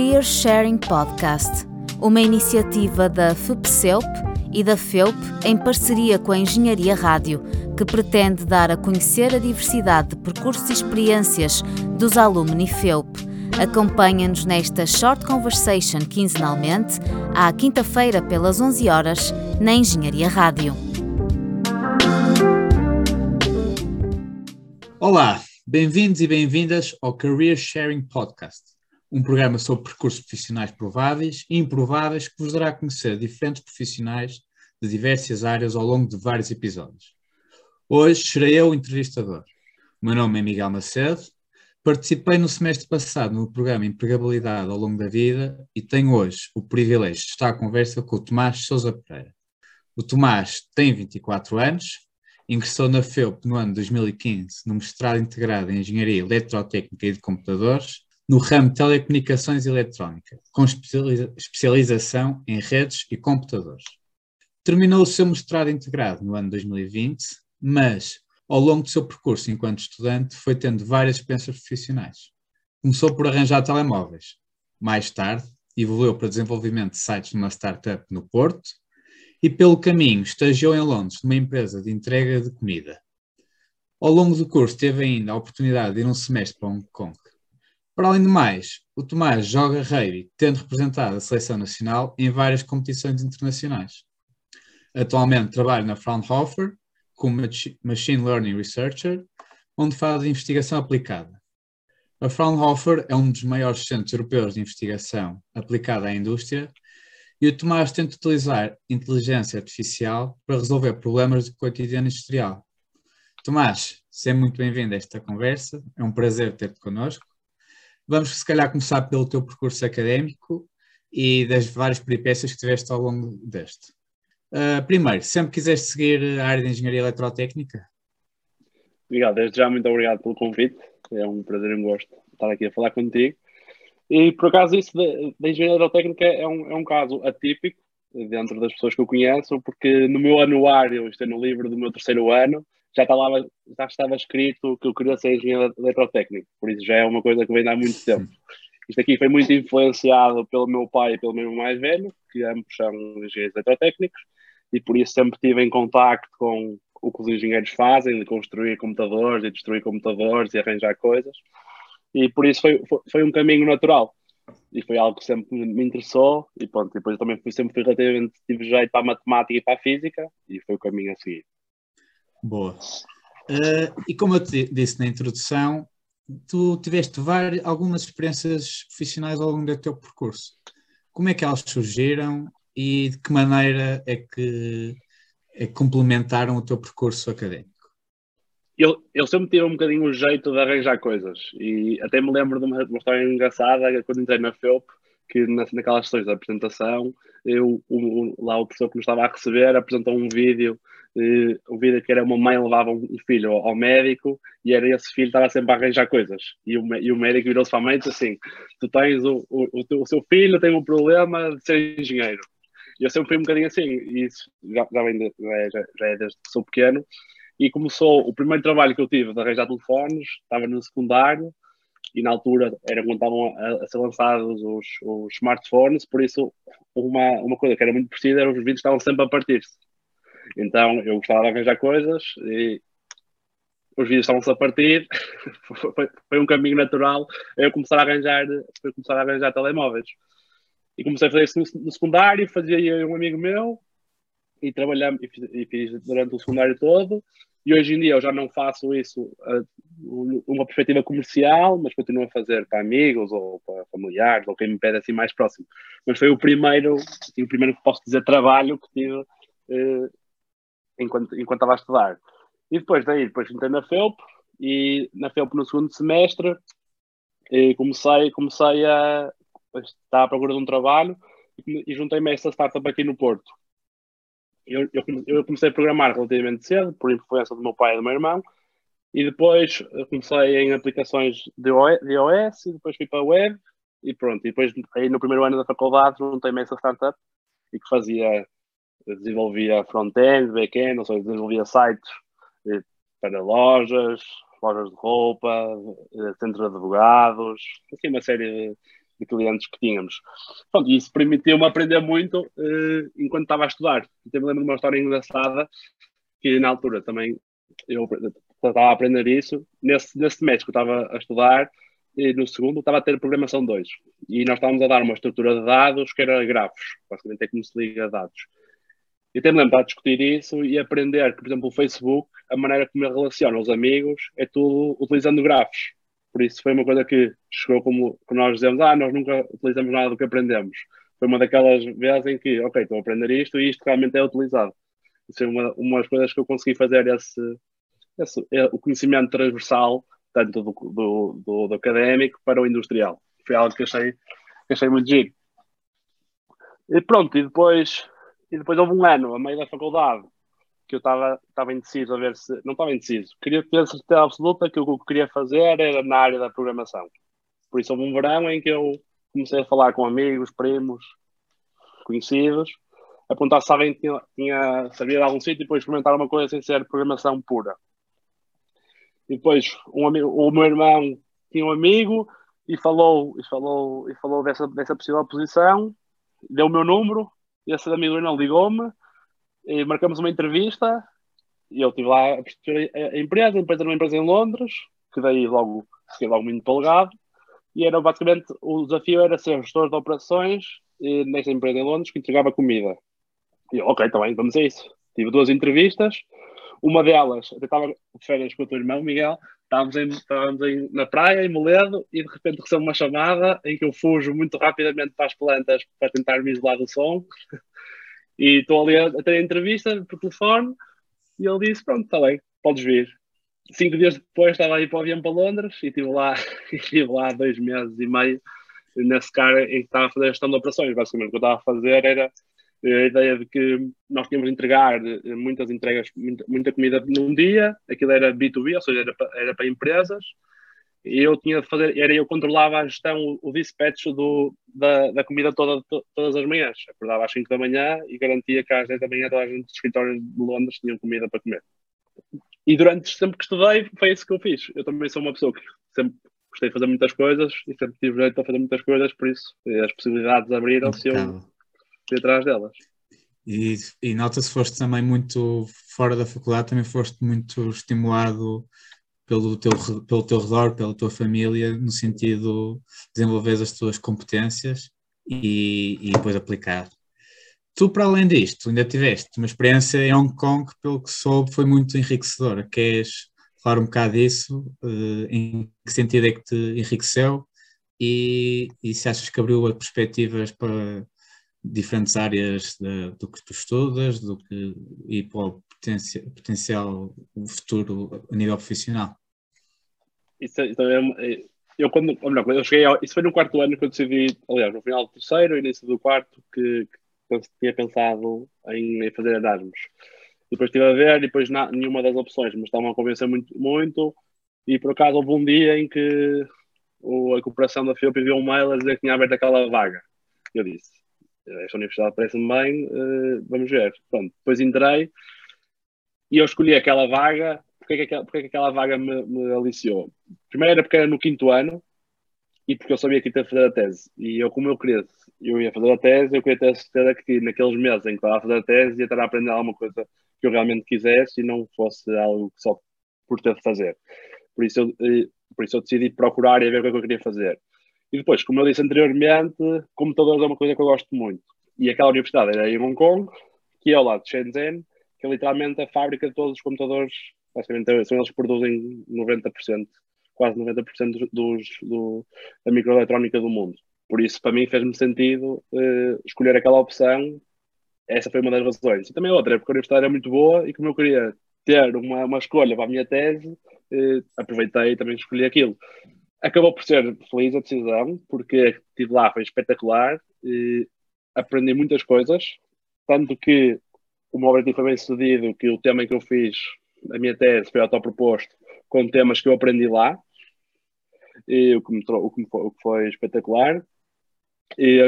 Career Sharing Podcast, uma iniciativa da FUPCELP e da FEUP em parceria com a Engenharia Rádio, que pretende dar a conhecer a diversidade de percursos e experiências dos alumni FEUP. Acompanha-nos nesta Short Conversation quinzenalmente, à quinta-feira pelas 11 horas, na Engenharia Rádio. Olá, bem-vindos e bem-vindas ao Career Sharing Podcast, um programa sobre percursos profissionais prováveis e improváveis que vos dará a conhecer diferentes profissionais de diversas áreas ao longo de vários episódios. Hoje serei eu o entrevistador. O meu nome é Miguel Macedo, participei no semestre passado no programa Empregabilidade ao longo da vida e tenho hoje o privilégio de estar à conversa com o Tomás Sousa Pereira. O Tomás tem 24 anos, Ingressou na FEUP no ano 2015 no mestrado integrado em Engenharia Eletrotécnica e de Computadores, no ramo Telecomunicações Eletrónica, com especialização em redes e computadores. Terminou o seu mestrado integrado no ano 2020, mas, ao longo do seu percurso enquanto estudante, foi tendo várias experiências profissionais. Começou por arranjar telemóveis. Mais tarde, evoluiu para desenvolvimento de sites numa startup no Porto e, pelo caminho, estagiou em Londres numa empresa de entrega de comida. Ao longo do curso, teve ainda a oportunidade de ir um semestre para Hong Kong. Para além de mais, o Tomás joga rugby, tendo representado a seleção nacional em várias competições internacionais. Atualmente trabalha na Fraunhofer como Machine Learning Researcher, onde faz investigação aplicada. A Fraunhofer é um dos maiores centros europeus de investigação aplicada à indústria e o Tomás tenta utilizar inteligência artificial para resolver problemas do cotidiano industrial. Tomás, seja muito bem-vindo a esta conversa, é um prazer ter-te connosco. Vamos, se calhar, começar pelo teu percurso académico e das várias peripécias que tiveste ao longo deste. Uh, primeiro, sempre quiseste seguir a área de Engenharia Eletrotécnica? Obrigado, desde já muito obrigado pelo convite. É um prazer e um gosto estar aqui a falar contigo. E por acaso isso da engenharia aerotécnica é um, é um caso atípico dentro das pessoas que eu conheço, porque no meu anuário, isto é no livro do meu terceiro ano, já estava, já estava escrito que eu queria ser engenheiro eletrotécnico, por isso já é uma coisa que vem há muito tempo. Isto aqui foi muito influenciado pelo meu pai e pelo meu mais velho, que ambos são engenheiros eletrotécnicos, e por isso sempre estive em contacto com o que os engenheiros fazem, de construir computadores e destruir computadores e arranjar coisas e por isso foi, foi, foi, um caminho natural e foi algo que sempre me interessou e pronto, depois também fui, sempre fui relativamente tive jeito para a matemática e para a física e foi o caminho a seguir. Boa. Uh, e como eu te disse na introdução, tu tiveste várias, algumas experiências profissionais ao longo do teu percurso. Como é que elas surgiram e de que maneira é que, é que complementaram o teu percurso académico? eu, eu sempre tive um bocadinho o jeito de arranjar coisas e até me lembro de uma, de uma história engraçada quando entrei na FEUP que na, naquelas sessões de apresentação eu, o, o, lá o professor que nos estava a receber apresentou um vídeo eh, um vídeo que era uma mãe levava um filho ao, ao, médico e era esse filho que estava sempre a arranjar coisas. E o, e o médico virou-se para a mãe e disse assim tu tens o, o, o, seu filho tem um problema de ser engenheiro. E eu sempre fui um bocadinho assim e isso já, já, vem de, já, já é desde que sou pequeno. E começou o primeiro trabalho que eu tive de arranjar telefones, estava no secundário e na altura era quando estavam a, a ser lançados os, os, smartphones, por isso uma, uma coisa que era muito parecida era os vídeos estavam sempre a partir-se. Então eu gostava de arranjar coisas e os vídeos estavam-se a partir, foi, foi, um caminho natural eu começar a arranjar, começar a arranjar telemóveis. E comecei a fazer isso no, no secundário, fazia um amigo meu e trabalhamos e fiz, e fiz durante o secundário todo e hoje em dia eu já não faço isso uh, uma perspectiva comercial, mas continuo a fazer para amigos ou para familiares ou quem me pede assim mais próximo. Mas foi o primeiro, assim, o primeiro que posso dizer trabalho que tive uh, enquanto, enquanto estava a estudar. E depois daí, depois entrei na FEUP e na FEUP no segundo semestre e comecei, comecei a estar à procura de um trabalho e, juntei-me a essa startup aqui no Porto eu, eu, comecei a programar relativamente cedo, por influência do meu pai e do meu irmão, e depois comecei em aplicações de iOS, e depois fui para a web, e pronto. E depois, aí no primeiro ano da faculdade, juntei-me essa startup e que fazia, desenvolvia front-end, back-end, ou seja, desenvolvia sites eh, para lojas, lojas de roupa, eh, centros de advogados, assim uma série de, de clientes que tínhamos. Pronto, isso permitiu-me aprender muito uh, enquanto estava a estudar. Eu me lembro de uma história engraçada que na altura também eu estava a aprender isso. Nesse, nesse mês que eu estava a estudar, e no segundo estava a ter programação 2. E nós estávamos a dar uma estrutura de dados que era grafos, basicamente é como se liga a dados. E até me lembro de discutir isso e aprender que, por exemplo, o Facebook, a maneira como ele relaciona os amigos é tudo utilizando grafos. Por isso foi uma coisa que chegou como que nós dizemos, ah, nós nunca utilizamos nada do que aprendemos. Foi uma daquelas vezes em que, ok, estou a aprender isto e isto realmente é utilizado. Isso é uma, uma das coisas que eu consegui fazer esse, esse, é, o conhecimento transversal, tanto do, do, do, do, académico para o industrial. Foi algo que achei, que achei muito giro. E pronto, e depois, e depois houve um ano, a meio da faculdade, que eu estava indeciso a ver se. Não estava indeciso. Queria ter certeza absoluta que o que eu queria fazer era na área da programação. Por isso houve um verão em que eu comecei a falar com amigos, primos, conhecidos, a perguntar se alguém tinha, tinha sabia de algum sítio e depois experimentar uma coisa sem ser programação pura. E depois um amigo, o meu irmão tinha um amigo e falou, e falou, e falou dessa, dessa possível posição, deu o meu número, e esse amigo irmão ligou-me, e marcamos uma entrevista, e eu estive lá a perceber a empresa, a empresa era uma empresa em Londres, que daí logo fiquei logo muito empolgado, e era basicamente, o desafio era ser gestor de operações nesta empresa em Londres que entregava comida. E eu, ok, está bem, vamos a isso. Tive duas entrevistas, uma delas, eu estava de férias com o teu irmão, Miguel, estávamos, em, estávamos em, na praia, em Moledo, e de repente recebo uma chamada em que eu fujo muito rapidamente para as plantas para tentar me isolar do som. E estou ali a, a ter a entrevista por telefone, e ele disse: Pronto, está bem, podes vir. Cinco dias depois estava aí para o avião para Londres e estive lá, estive lá dois meses e meio nesse cara em que estava a fazer a gestão de operações. Basicamente, o que eu estava a fazer era a ideia de que nós tínhamos de entregar eh, muitas entregas, muita, muita comida num dia, aquilo era B2B, ou seja, era para, era para empresas, e eu tinha de fazer, era eu controlava a gestão, o dispatch do, da, da comida toda, to, todas as manhãs. Acordava às 5 da manhã e garantia que às 10 da manhã toda a gente dos escritórios de Londres tinha comida para comer. E durante sempre que estudei, foi isso que eu fiz. Eu também sou uma pessoa que sempre gostei de fazer muitas coisas e sempre tive jeito para fazer muitas coisas, por isso as possibilidades abriram-se e eu fui atrás delas. E, e nota-se foste também muito fora da faculdade, também foste muito estimulado pelo teu, pelo teu redor, pela tua família, no sentido de desenvolver as tuas competências e, e depois aplicar. Tu, para além disto, ainda tiveste uma experiência em Hong Kong, pelo que soube, foi muito enriquecedora. Queres falar um bocado disso? Uh, em que sentido é que te enriqueceu? E, e se achas que abriu perspectivas para diferentes áreas de, do que tu estudas do que, e para o potencial, potencial futuro a nível profissional? Isso, isso é, é, eu quando, ou melhor, eu cheguei ao, isso foi no quarto ano que eu decidi, aliás, no final do terceiro, início do quarto, que, que tinha pensado em, em fazer Erasmus. Depois estive a ver, e depois na, nenhuma das opções me estavam a convencer muito, muito, e por acaso houve um dia em que o, a cooperação da FIOP enviou um mail a dizer que tinha aberto aquela vaga. Eu disse, esta universidade parece-me bem, uh, vamos ver. Pronto, depois entrei e eu escolhi aquela vaga. Porque é que aquela, porque é que aquela vaga me, me aliciou? Primeiro era porque era no quinto ano e porque eu sabia que ia fazer a tese. E eu, como eu queria, eu ia fazer a tese, eu queria ter a certeza que naqueles meses em que estava a fazer a tese ia estar a aprender alguma coisa que eu realmente quisesse e não fosse algo só por ter de fazer. Por isso eu, eh, por isso eu decidi procurar e ver o que, é que eu queria fazer. E depois, como eu disse anteriormente, computadores é uma coisa que eu gosto muito. E aquela universidade era em Hong Kong, que é ao lado de Shenzhen, que é literalmente a fábrica de todos os computadores. Basicamente, são eles que produzem 90%, quase 90% dos, do, da microeletrónica do mundo. Por isso, para mim, fez-me sentido uh, escolher aquela opção. Essa foi uma das razões. E também outra, porque a universidade era muito boa e como eu queria ter uma, uma escolha para a minha tese, uh, aproveitei e também escolhi aquilo acabou por ser feliz a decisão, porque estive lá, foi espetacular, aprendi muitas coisas, tanto que o meu objetivo foi bem sucedido, que o tema que eu fiz, a minha tese, foi autoproposto, com temas que eu aprendi lá, e o que, me, o que, foi, o que foi espetacular, e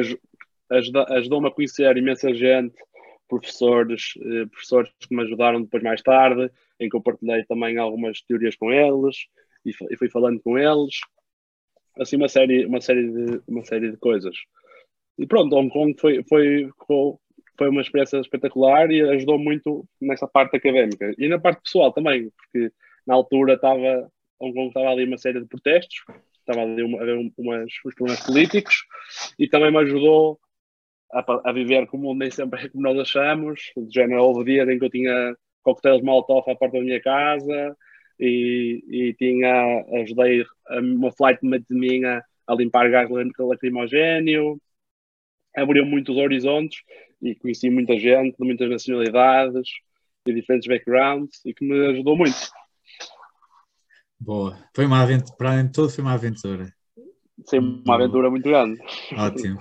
ajudou-me a conhecer imensa gente, professores, eh, professores que me ajudaram depois mais tarde, em que eu partilhei também algumas teorias com eles, e fui falando com eles, assim uma série, uma série, de, uma série de coisas. E pronto, Hong Kong foi, foi, foi uma experiência espetacular e ajudou muito nessa parte académica. E na parte pessoal também, porque na altura estava, estava ali uma série de protestos, estava ali uma, umas, uns problemas políticos e também me ajudou a, a, viver como nem sempre é como nós achamos. De género, houve dias em que eu tinha coquetéis Molotov à porta da minha casa e, e tinha, ajudei uma flight de minha a limpar gás lacrimogéneo, abriu muitos horizontes e conheci muita gente de muitas nacionalidades e diferentes backgrounds e que me ajudou muito. Boa, foi uma aventura, para além de tudo, foi uma aventura. Sim, uma aventura muito grande. Ótimo.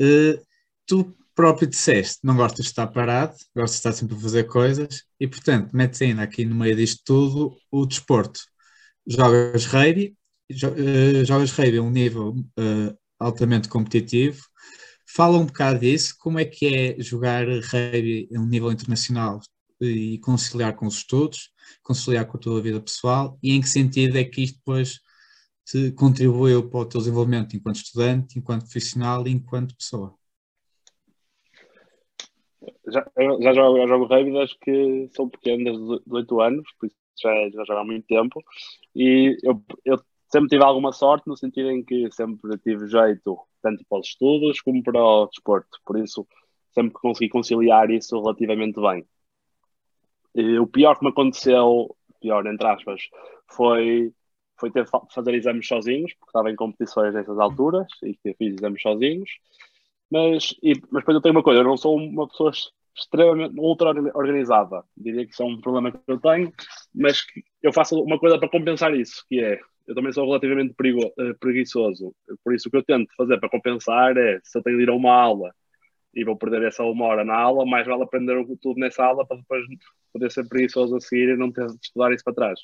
Uh, tu próprio disseste, não gostas de estar parado, gostas de estar sempre a fazer coisas e, portanto, metes ainda aqui no meio disto tudo o desporto. Jogas rugby, uh, jogas rugby a um nível uh, altamente competitivo, Fala um bocado disso, como é que é jogar rugby a um nível internacional e conciliar com os estudos, conciliar com a tua vida pessoal e em que sentido é que isto depois te contribuiu para o teu desenvolvimento enquanto estudante, enquanto profissional e enquanto pessoa? Já, já, jogo, já jogo rugby desde que sou pequeno, desde 18 anos, por isso já, já jogo há muito tempo. E eu, eu sempre tive alguma sorte no sentido em que sempre tive jeito tanto para os estudos como para o desporto, por isso sempre consegui conciliar isso relativamente bem. E o pior que me aconteceu, pior entre aspas, foi, foi ter fazer exames sozinhos, porque estava em competições nessas alturas e fiz exames sozinhos. Mas, e, mas depois eu tenho uma coisa, eu não sou uma pessoa extremamente ultra organizada. Diria que isso é um problema que eu tenho, mas eu faço uma coisa para compensar isso, que é eu também sou relativamente perigo, uh, preguiçoso. Por isso, o que eu tento fazer para compensar é se eu tenho de ir a uma aula e vou perder essa uma hora na aula, mais vale aprender tudo nessa aula para depois poder ser preguiçoso a seguir e não ter de estudar isso para trás.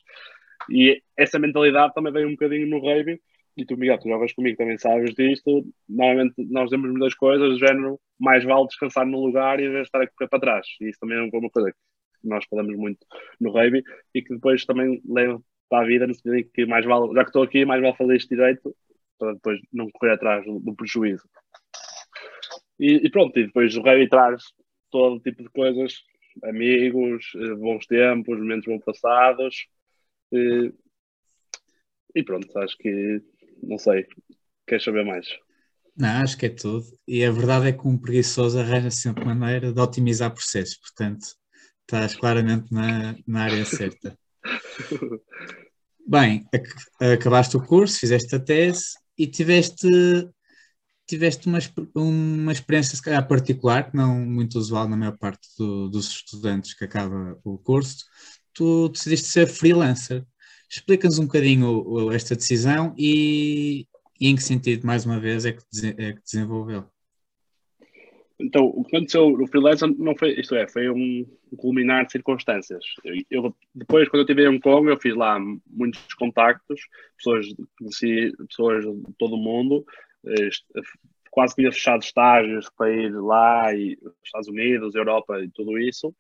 E essa mentalidade também vem um bocadinho no rugby. E tu, Miguel, tu jogas comigo também sabes disto. Normalmente nós temos muitas coisas, do género, mais vale descansar no lugar e estar a correr para trás. E isso também é uma coisa que nós falamos muito no rugby e que depois também leva para a vida, no sentido em que mais vale, já que estou aqui, mais vale fazer isto direito para depois não correr atrás do, do prejuízo. E, e, pronto, e depois o rugby traz todo tipo de coisas, amigos, eh, bons tempos, momentos bons passados. E, e pronto, acho que não sei, queres saber mais? Não, acho que é tudo. E a verdade é que um preguiçoso arranja sempre maneira de otimizar processos, portanto, estás claramente na, na área certa. Bem, acabaste o curso, fizeste a tese e tiveste, tiveste uma, uma experiência, se calhar, particular, não muito usual na maior parte do, dos estudantes que acaba o curso. Tu decidiste ser freelancer. Explica-nos um bocadinho esta decisão e, e, em que sentido, mais uma vez, é que, é que desenvolveu. Então, o que aconteceu no freelancer não foi, isto é, foi um culminar de circunstâncias. Eu, depois, quando eu estive em Hong Kong, eu fiz lá muitos contactos, pessoas, conheci pessoas de todo o mundo, quase tinha fechado estágios para ir lá, e Estados Unidos, Europa e tudo isso.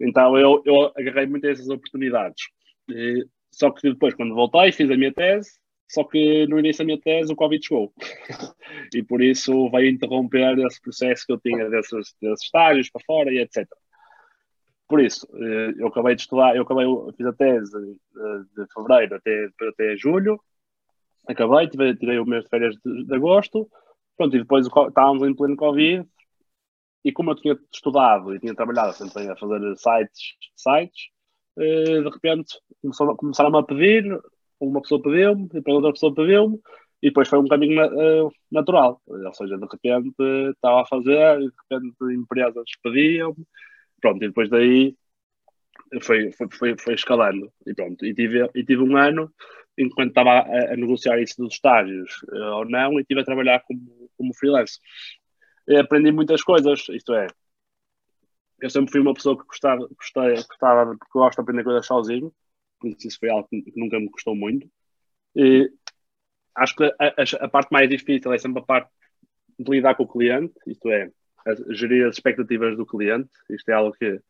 Então, eu, eu agarrei muitas dessas oportunidades. E, só que depois, quando voltei, fiz a minha tese, só que no início da minha tese o Covid chegou. e por isso veio interromper esse processo que eu tinha desses, desses estágios para fora e etc. Por isso, eh, eu acabei de estudar, eu acabei, fiz a tese de fevereiro até, até julho, acabei, tirei, tirei o mês de férias de, de agosto, pronto, e depois estávamos em pleno Covid, e como eu tinha estudado e tinha trabalhado sempre a fazer sites, sites eh, de repente começaram-me a pedir uma pessoa pediu-me, depois outra pessoa pediu-me, e depois foi um caminho uh, natural. Ou seja, de repente estava a fazer, e de repente empresas pediam-me, pronto, e depois daí foi, foi, foi, foi escalando. E pronto, e tive, e tive um ano enquanto estava a, a negociar isso dos estágios uh, ou não, e estive a trabalhar como, como freelance. E aprendi muitas coisas, isto é, eu sempre fui uma pessoa que gostava, gostava, gostava gosto de aprender coisas sozinho, por isso foi algo que nunca me custou muito. E acho que a, a, a, parte mais difícil é sempre a parte de lidar com o cliente, isto é, gerir as expectativas do cliente. Isto é algo que,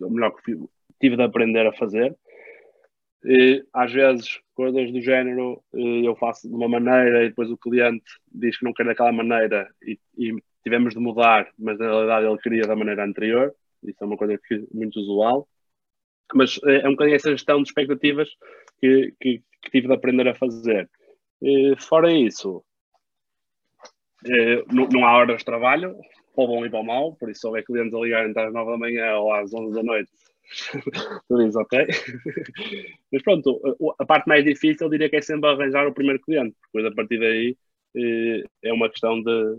melhor que tive de aprender a fazer. E, às vezes, coisas do género eu faço de uma maneira e depois o cliente diz que não quer daquela maneira e, e tivemos de mudar, mas na realidade ele queria da maneira anterior. Isso é uma coisa que, muito usual. Mas é um bocadinho essa gestão de expectativas que, que, que tive de aprender a fazer. E, fora isso, não, não há horas de trabalho, para o bom e para o mau, por isso se houver clientes a ligarem às 9 da manhã ou às 11 da noite, tu dizes ok. Mas pronto, a parte mais difícil eu diria que é sempre arranjar o primeiro cliente, depois a partir daí é uma questão de.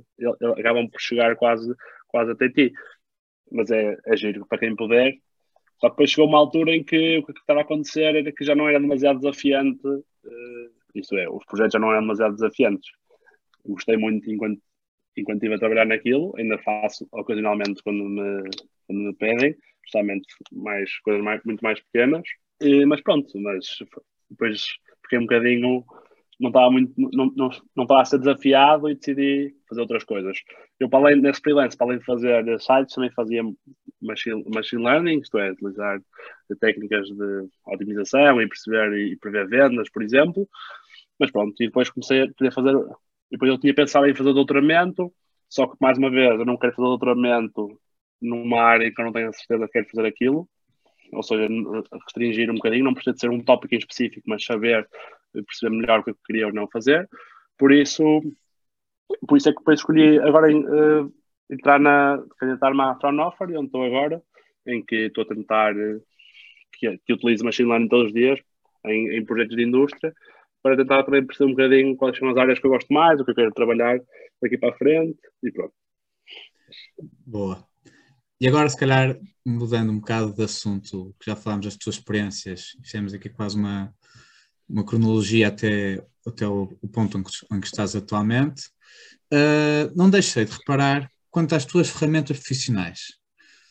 acabam por chegar quase, quase até ti. Mas é, é giro para quem puder. Só que depois chegou uma altura em que o que estava a acontecer era que já não era demasiado desafiante, uh, isto é, os projetos já não eram demasiado desafiantes. Gostei muito enquanto, enquanto estive a trabalhar naquilo, ainda faço ocasionalmente quando me, quando me pedem, justamente mais, coisas mais, muito mais pequenas. E, mas pronto, mas depois fiquei um bocadinho não estava muito, não, não, não estava a ser desafiado e decidi fazer outras coisas. Eu, para além desse freelance, para além de fazer sites, também fazia machine, machine learning, isto é, utilizar técnicas de otimização e perceber e prever vendas, por exemplo. Mas pronto, e depois comecei a fazer, depois eu tinha pensado em fazer doutoramento, só que mais uma vez eu não quero fazer doutoramento numa área em que eu não tenho a certeza que quero fazer aquilo, ou seja, restringir um bocadinho, não precisa de ser um tópico em específico, mas saber perceber melhor o que eu queria ou não fazer. Por isso, por isso é que depois escolhi agora uh, entrar na, candidatar-me à Fraunhofer, onde estou agora, em que estou a tentar uh, que, que utilize machine learning todos os dias em, em, projetos de indústria, para tentar também perceber um bocadinho quais são as áreas que eu gosto mais, o que eu quero trabalhar daqui para a frente e pronto. Boa. E agora, se calhar, mudando um bocado de assunto, que já falámos das tuas experiências, fizemos aqui quase uma, uma cronologia até, até o, o ponto em que, em que, estás atualmente, uh, não deixei de reparar quanto às tuas ferramentas profissionais.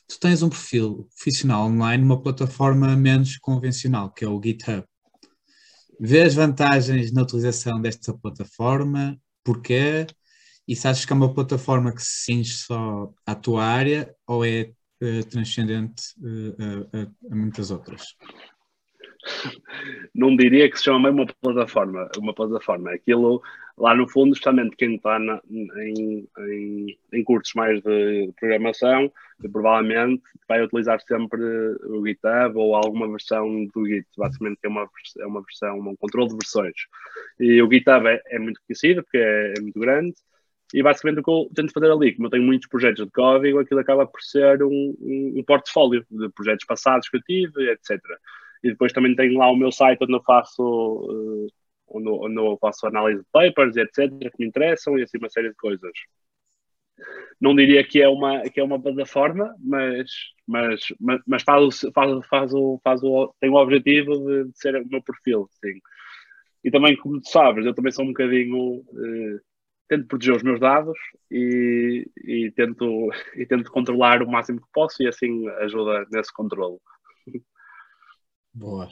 Tu tens um perfil profissional online numa plataforma menos convencional, que é o GitHub. Vês vantagens na utilização desta plataforma? Porquê? E se achas que é uma plataforma que se cinge só à tua área ou é uh, transcendente uh, a, a, muitas outras? Não diria que se chama uma plataforma, uma plataforma. Aquilo lá no fundo, justamente quem está na, em, em, em, cursos mais de programação, provavelmente vai utilizar sempre o GitHub ou alguma versão do Git, basicamente é uma, é uma versão, um controle de versões. E o GitHub é, é muito conhecido porque é, é, muito grande. E basicamente o que eu tento fazer ali, como eu tenho muitos projetos de código, aquilo acaba por ser um, um, um portfólio de projetos passados que eu tive, etc. E depois também tenho lá o meu site onde eu faço, uh, onde, onde eu faço análise de papers etc. que me interessam e assim uma série de coisas. Não diria que é uma, que é uma plataforma, mas, mas, mas, mas faz, faz, faz, o, faz o, tem o objetivo de, de, ser o meu perfil, sim. E também, como tu sabes, eu também sou um bocadinho. Uh, tento proteger os meus dados e, e, tento, e tento controlar o máximo que posso e assim ajuda nesse controle. Boa.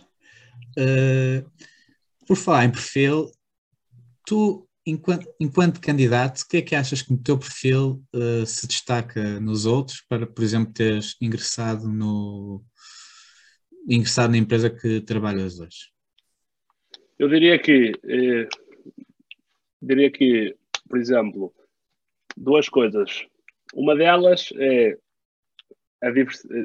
Uh, por falar em perfil, tu, enquanto, enquanto candidato, o que é que achas que no teu perfil uh, se destaca nos outros para, por exemplo, teres ingressado no ingressado na empresa que trabalhas hoje? Eu diria que eh, diria que, por exemplo, duas coisas. Uma delas é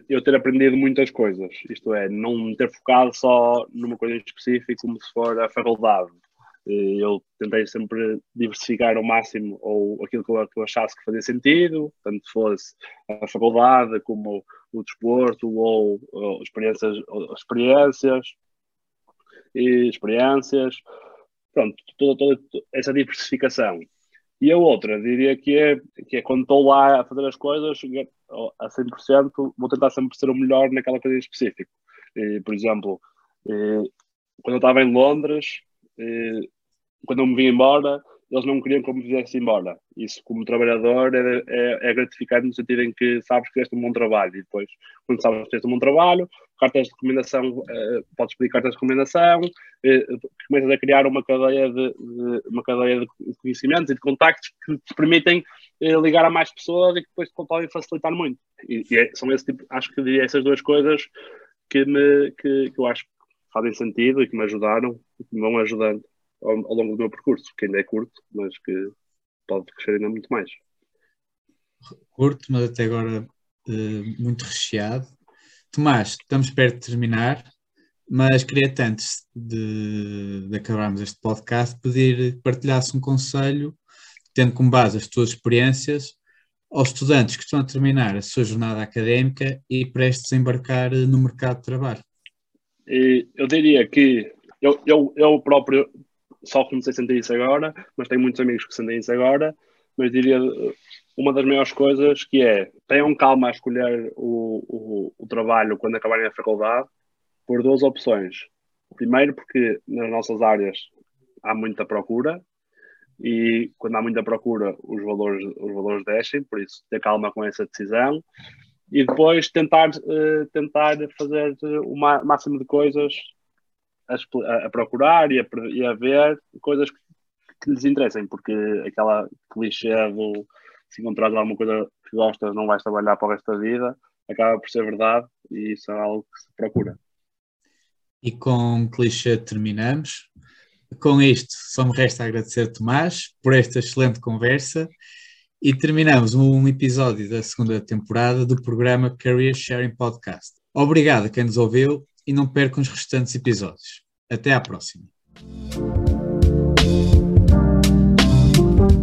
eu ter aprendido muitas coisas, isto é, não ter focado só numa coisa específica como se for a faculdade. Eu tentei sempre diversificar ao máximo ou aquilo que eu achasse que fazia sentido, tanto fosse a faculdade como o desporto ou, ou experiências, ou experiências e experiências, pronto, toda, toda essa diversificação. E a outra, diria que é, que é quando estou lá a fazer as coisas, a 100%, vou tentar sempre ser o melhor naquela coisa específica. E, por exemplo, e, quando eu estava em Londres, e, quando eu me vim embora, eles não queriam que eu me viesse embora. Isso, como trabalhador, é, é, é, gratificante no sentido em que sabes que fizeste um bom trabalho. E depois, quando sabes que fizeste um bom trabalho, cartas de recomendação, eh, podes pedir cartas de recomendação, eh, começas a criar uma cadeia de, de, uma cadeia de conhecimentos e de contactos que te permitem eh, ligar a mais pessoas e que depois te podem facilitar muito. E, e é, são esse tipo, acho que essas duas coisas que, me, que, que eu acho que fazem sentido e que me ajudaram e que me vão ajudando ao, ao longo do meu percurso, que ainda é curto, mas que pode crescer ainda muito mais. Curto, mas até agora uh, muito recheado. Tomás, estamos perto de terminar, mas queria antes de, de acabarmos este podcast pedir que partilhasse um conselho, tendo como base as tuas experiências, aos estudantes que estão a terminar a sua jornada académica e prestes a embarcar no mercado de trabalho. Eu diria que eu, eu, eu próprio só comecei a sentir isso agora, mas tenho muitos amigos que sentem isso agora, mas diria uma das maiores coisas que é tenham calma a escolher o, o, o trabalho quando acabarem a faculdade por duas opções. Primeiro, porque nas nossas áreas há muita procura e quando há muita procura os valores, os valores descem, por isso ter calma com essa decisão e depois tentar, uh, tentar fazer o máximo de coisas a, a procurar e a, e a, ver coisas que, lhes interessem, porque aquela clichê do se encontrares alguma coisa que gostas, não vais trabalhar para o resto da vida, acaba por ser verdade e isso é algo que se procura. E com clichê terminamos. Com isto, só me resta agradecer, Tomás, por esta excelente conversa e terminamos um episódio da segunda temporada do programa Career Sharing Podcast. Obrigado a quem nos ouviu e não percam os restantes episódios. Até à próxima.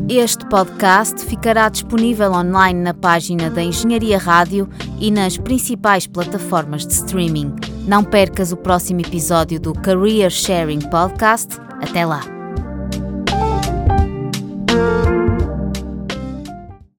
Este podcast ficará disponível online na página da Engenharia Rádio e nas principais plataformas de streaming. Não percas o próximo episódio do Career Sharing Podcast. Até lá!